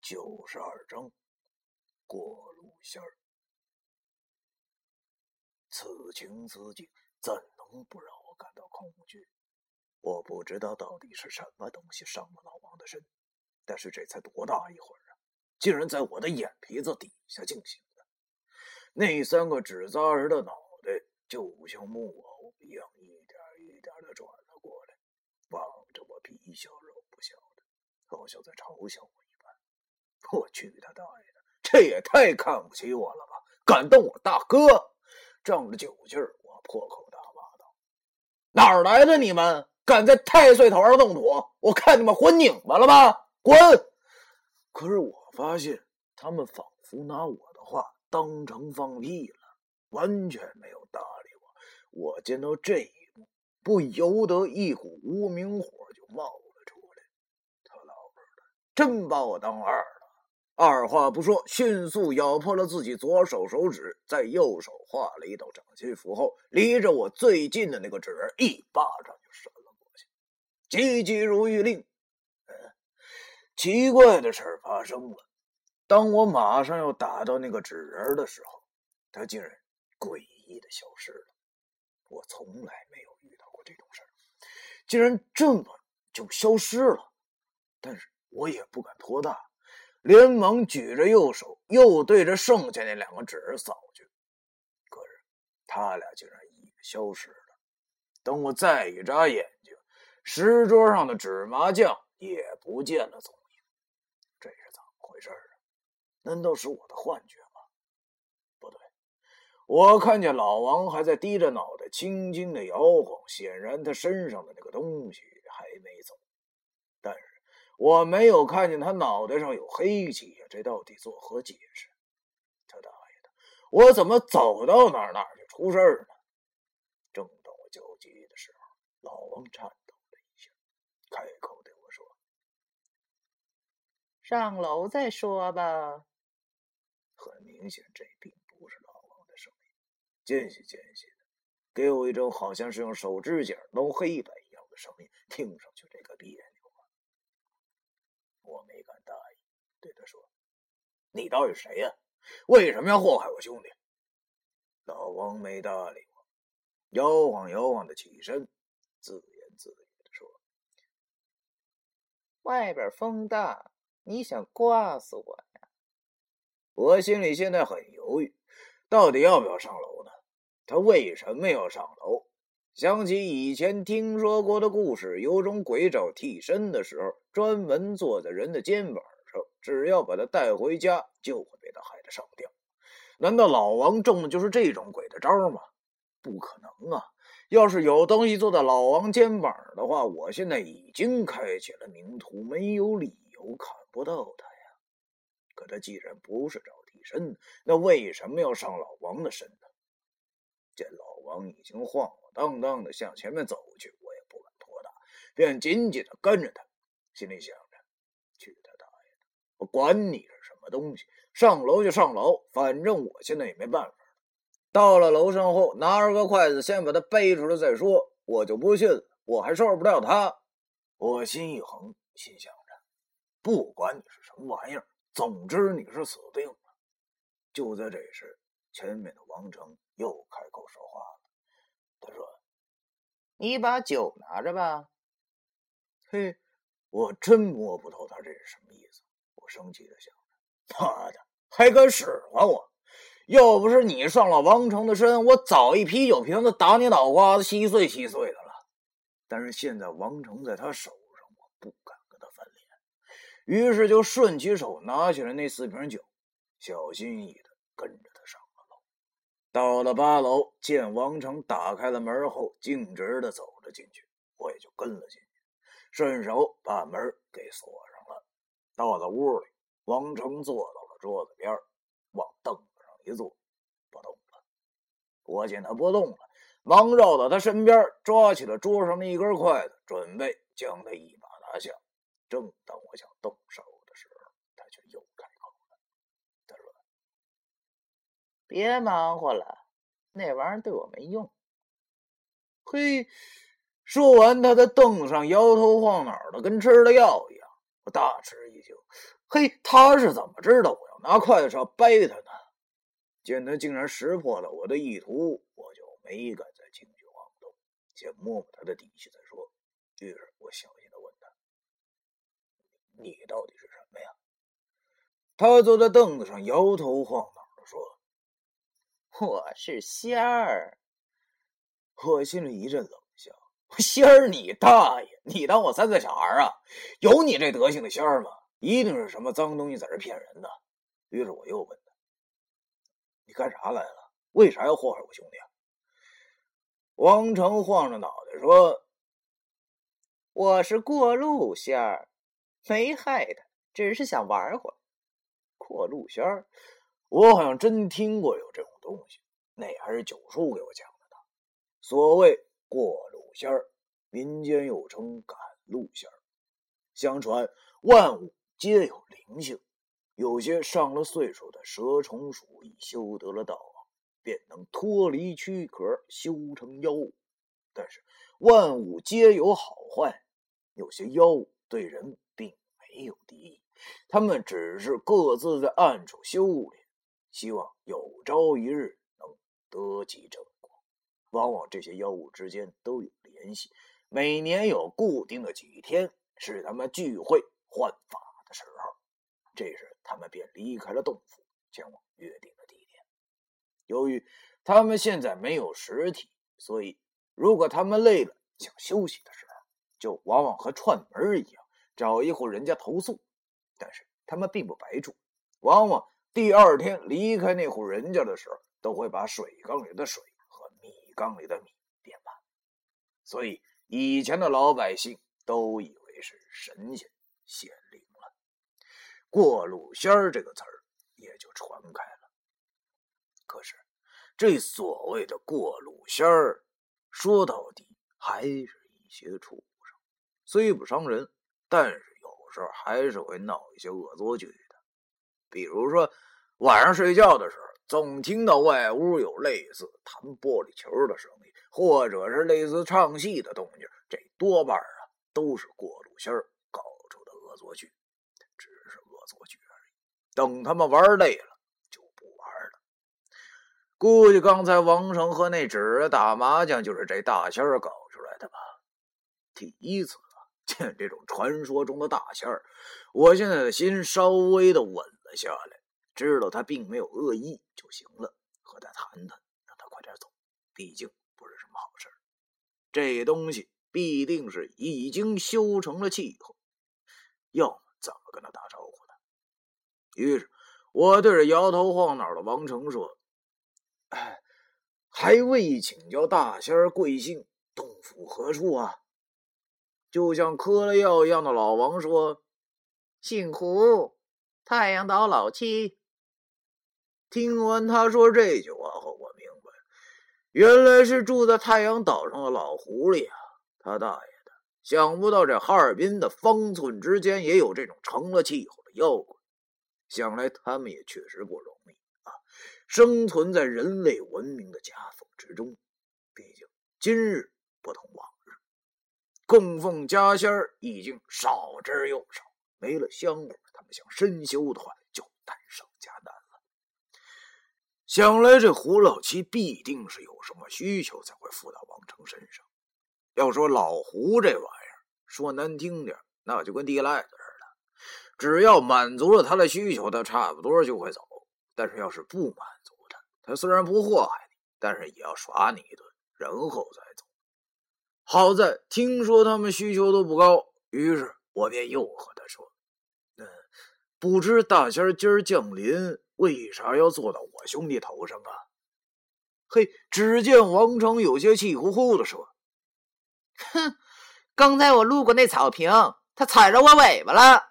九十二章过路仙儿。此情此景，怎能不让我感到恐惧？我不知道到底是什么东西伤了老王的身，但是这才多大一会儿啊，竟然在我的眼皮子底下进行了。那三个纸扎人的脑袋就像木偶一样，一点一点的转了过来，望着我皮笑肉不笑的，好像在嘲笑我。我去他大爷的，这也太看不起我了吧！敢动我大哥！仗着酒劲儿，我破口大骂道：“哪儿来的你们？敢在太岁头上动土？我看你们混拧巴了吧！滚！”可是我发现他们仿佛拿我的话当成放屁了，完全没有搭理我。我见到这一幕，不由得一股无名火就冒了出来。他老辈的真把我当二了。二话不说，迅速咬破了自己左手手指，在右手画了一道掌心符后，离着我最近的那个纸人一巴掌就扇了过去。急急如律令。奇怪的事发生了。当我马上要打到那个纸人的时候，他竟然诡异的消失了。我从来没有遇到过这种事儿，竟然这么就消失了。但是我也不敢托大。连忙举着右手，又对着剩下那两个纸扫去，可是他俩竟然也消失了。等我再一眨眼睛，石桌上的纸麻将也不见了踪影。这是怎么回事啊？难道是我的幻觉吗？不对，我看见老王还在低着脑袋，轻轻的摇晃，显然他身上的那个东西还没走。我没有看见他脑袋上有黑气呀，这到底作何解释？他大爷的，我怎么走到哪儿哪儿就出事儿呢？正当我焦急的时候，老王颤抖了一下，开口对我说：“上楼再说吧。”很明显，这并不是老王的声音，间隙间隙的，给我一种好像是用手指甲弄黑板一样的声音，听上去这个别扭。我没敢答应，对他说：“你到底是谁呀？为什么要祸害我兄弟？”老王没搭理我，摇晃摇晃的起身，自言自语的说：“外边风大，你想刮死我呀？”我心里现在很犹豫，到底要不要上楼呢？他为什么要上楼？想起以前听说过的故事，有种鬼找替身的时候，专门坐在人的肩膀，只要把他带回家，就会被他害得上吊。难道老王中的就是这种鬼的招吗？不可能啊！要是有东西坐在老王肩膀的话，我现在已经开启了冥图，没有理由看不到他呀。可他既然不是找替身，那为什么要上老王的身呢？见老王已经晃晃荡荡的向前面走去，我也不敢拖大，便紧紧的跟着他，心里想：我管你是什么东西，上楼就上楼，反正我现在也没办法。到了楼上后，拿着个筷子，先把他背出来再说。我就不信，我还受不了他。我心一横，心想着：不管你是什么玩意儿，总之你是死定了。就在这时，前面的王成。又开口说话了，他说：“你把酒拿着吧。”嘿，我真摸不透他这是什么意思。生气的想着：“妈的，还敢使唤我！要不是你上了王成的身，我早一啤酒瓶子打你脑瓜子稀碎稀碎的了。但是现在王成在他手上，我不敢跟他翻脸，于是就顺起手拿起了那四瓶酒，小心翼翼的跟着他上了楼。到了八楼，见王成打开了门后，径直的走了进去，我也就跟了进去，顺手把门给锁上。到了屋里，王成坐到了桌子边，往凳子上一坐，不动了。我见他不动了，忙绕到他身边，抓起了桌上的一根筷子，准备将他一把拿下。正当我想动手的时候，他却又开口了，他说。别忙活了，那玩意儿对我没用。嘿，说完，他在凳子上摇头晃脑的，跟吃了药一样。我大吃一惊，嘿，他是怎么知道我要拿筷子掰他呢？见他竟然识破了我的意图，我就没敢再轻举妄动，先摸摸他的底细再说。于是我小心的问他：“你到底是什么呀？”他坐在凳子上，摇头晃脑的说：“我是仙儿。”我心里一阵冷：“仙儿你大爷！你当我三岁小孩啊？有你这德行的仙儿吗？一定是什么脏东西在这骗人的。”于是我又问他：“你干啥来了？为啥要祸害我兄弟？”啊王成晃着脑袋说：“我是过路仙儿，没害他，只是想玩会儿。”过路仙儿，我好像真听过有这种东西，那还是九叔给我讲的呢。所谓过仙儿，民间又称赶路仙儿。相传万物皆有灵性，有些上了岁数的蛇虫鼠蚁修得了道，便能脱离躯壳，修成妖。但是万物皆有好坏，有些妖物对人并没有敌意。他们只是各自在暗处修炼，希望有朝一日能得其正。往往这些妖物之间都有联系，每年有固定的几天是他们聚会换法的时候，这时他们便离开了洞府，前往约定的地点。由于他们现在没有实体，所以如果他们累了想休息的时候，就往往和串门一样，找一户人家投宿。但是他们并不白住，往往第二天离开那户人家的时候，都会把水缸里的水缸里的米变满，所以以前的老百姓都以为是神仙显灵了，“过路仙儿”这个词儿也就传开了。可是这所谓的过路仙儿，说到底还是一些畜生，虽不伤人，但是有。时候还是会闹一些恶作剧的，比如说晚上睡觉的时候，总听到外屋有类似弹玻璃球的声音，或者是类似唱戏的动静，这多半啊都是过路仙搞出的恶作剧，只是恶作剧而已。等他们玩累了，就不玩了。估计刚才王成和那纸打麻将就是这大仙搞出来的吧？第一次。见这种传说中的大仙，我现在的心稍微的稳了下来，知道他并没有恶意就行了。和他谈谈，让他快点走，毕竟不是什么好事儿。这东西必定是已经修成了气候，要么怎么跟他打招呼呢？于是，我对着摇头晃脑的王成说：“哎，还未请教大仙贵姓，洞府何处啊？”就像磕了药一样的老王说：“姓胡，太阳岛老七。”听完他说这句话后，我明白，原来是住在太阳岛上的老狐狸啊！他大爷的，想不到这哈尔滨的方寸之间也有这种成了气候的妖怪。想来他们也确实不容易啊，生存在人类文明的夹缝之中。毕竟今日不同往日。供奉家仙儿已经少之又少，没了香火，他们想深修的话就难上。想来这胡老七必定是有什么需求才会附到王成身上。要说老胡这玩意儿，说难听点，那就跟地赖子似的，只要满足了他的需求，他差不多就会走。但是要是不满足他，他虽然不祸害你，但是也要耍你一顿，然后再走。好在听说他们需求都不高，于是我便又和他说：“嗯，不知大仙今儿降临，为啥要坐到我兄弟头上啊？”嘿，只见王成有些气呼呼的说：“哼，刚才我路过那草坪，他踩着我尾巴了。”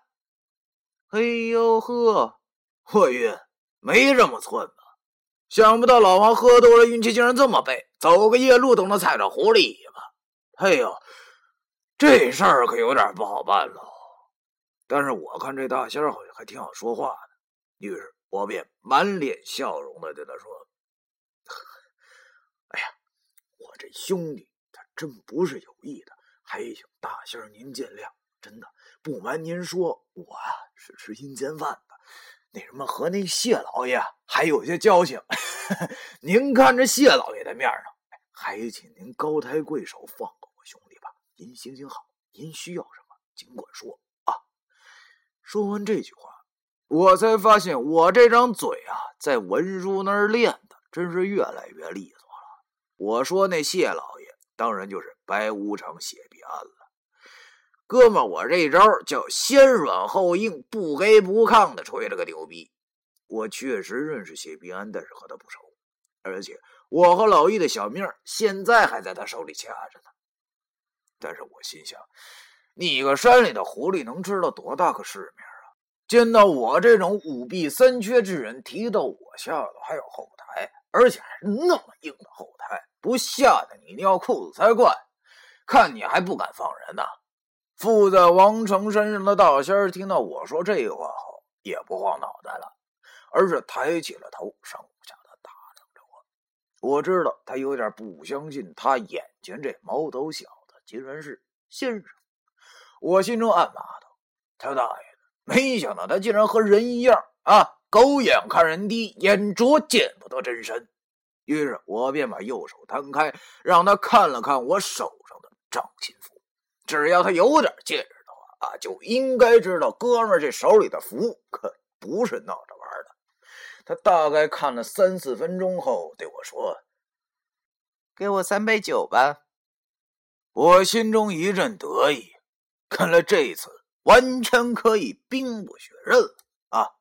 哎呦呵，霍云没这么寸吧？想不到老王喝多了，运气竟然这么背，走个夜路都能踩着狐狸尾巴。哎呦，这事儿可有点不好办喽。但是我看这大仙儿好像还挺好说话的，于是我便满脸笑容的对他说：“哎呀，我这兄弟他真不是有意的，还请大仙您见谅。真的，不瞒您说，我啊是吃阴间饭的，那什么和那谢老爷还有些交情。您看着谢老爷的面上，还请您高抬贵手，放过我兄弟吧。您行行好，您需要什么尽管说啊。说完这句话，我才发现我这张嘴啊，在文叔那儿练的真是越来越利索了。我说那谢老爷，当然就是白无常谢必安了。哥们，我这招叫先软后硬，不卑不亢的吹了个牛逼。我确实认识谢必安，但是和他不熟，而且我和老易的小命现在还在他手里掐着呢。但是我心想，你个山里的狐狸能知道多大个世面？见到我这种五弊三缺之人提到我下头还有后台，而且还是那么硬的后台，不吓得你尿裤子才怪！看你还不敢放人呢！附在王成身上的大仙听到我说这话后，也不晃脑袋了。而是抬起了头，上下的打量着我。我知道他有点不相信，他眼前这毛头小子竟然是先生。我心中暗骂道：“他大爷！没想到他竟然和人一样啊！狗眼看人低，眼拙见不得真身。”于是我便把右手摊开，让他看了看我手上的掌心符。只要他有点见识的话啊，就应该知道哥们这手里的符可不是闹着玩的。他大概看了三四分钟后，对我说：“给我三杯酒吧。”我心中一阵得意，看来这次完全可以兵不血刃了啊！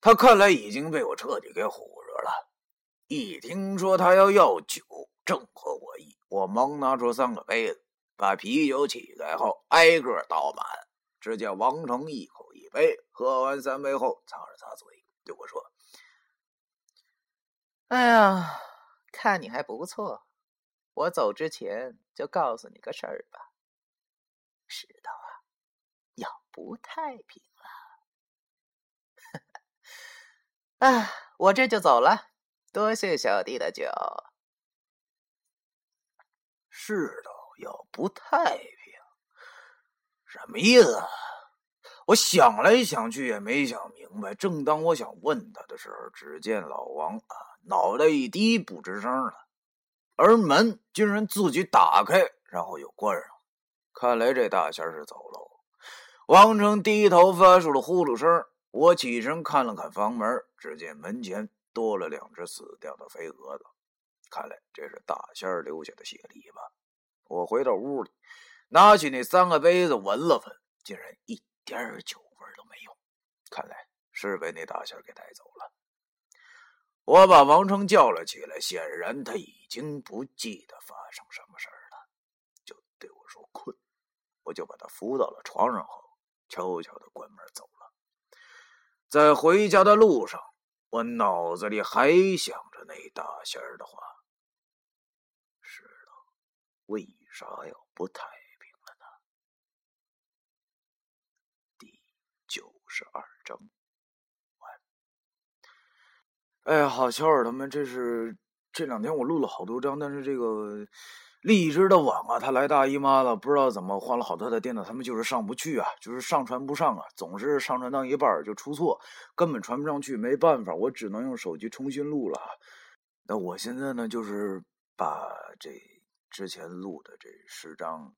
他看来已经被我彻底给唬着了。一听说他要要酒，正合我意，我忙拿出三个杯子，把啤酒起开后挨个倒满。只见王成一口一杯，喝完三杯后，擦了擦嘴，对我说。哎呀，看你还不错，我走之前就告诉你个事儿吧。石头啊，要不太平了。啊，我这就走了，多谢小弟的酒。世道要不太平，什么意思？我想来想去也没想明白。正当我想问他的时候，只见老王啊。脑袋一低，不吱声了，而门竟然自己打开，然后又关上。看来这大仙是走了。王成低头发出了呼噜声。我起身看了看房门，只见门前多了两只死掉的飞蛾子，看来这是大仙留下的血礼吧。我回到屋里，拿起那三个杯子闻了闻，竟然一点酒味都没有。看来是被那大仙给带走了。我把王成叫了起来，显然他已经不记得发生什么事了，就对我说困。我就把他扶到了床上后，悄悄的关门走了。在回家的路上，我脑子里还想着那大仙儿的话：是的，为啥要不太平了呢？第九十二章。哎呀，好，小耳朵们，这是这两天我录了好多章，但是这个荔枝的网啊，他来大姨妈了，不知道怎么换了好多台电脑，他们就是上不去啊，就是上传不上啊，总是上传到一半就出错，根本传不上去，没办法，我只能用手机重新录了。那我现在呢，就是把这之前录的这十章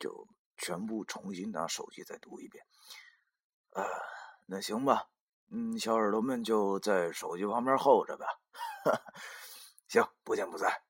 就全部重新拿手机再读一遍。啊，那行吧。嗯，小耳朵们就在手机旁边候着吧。行，不见不散。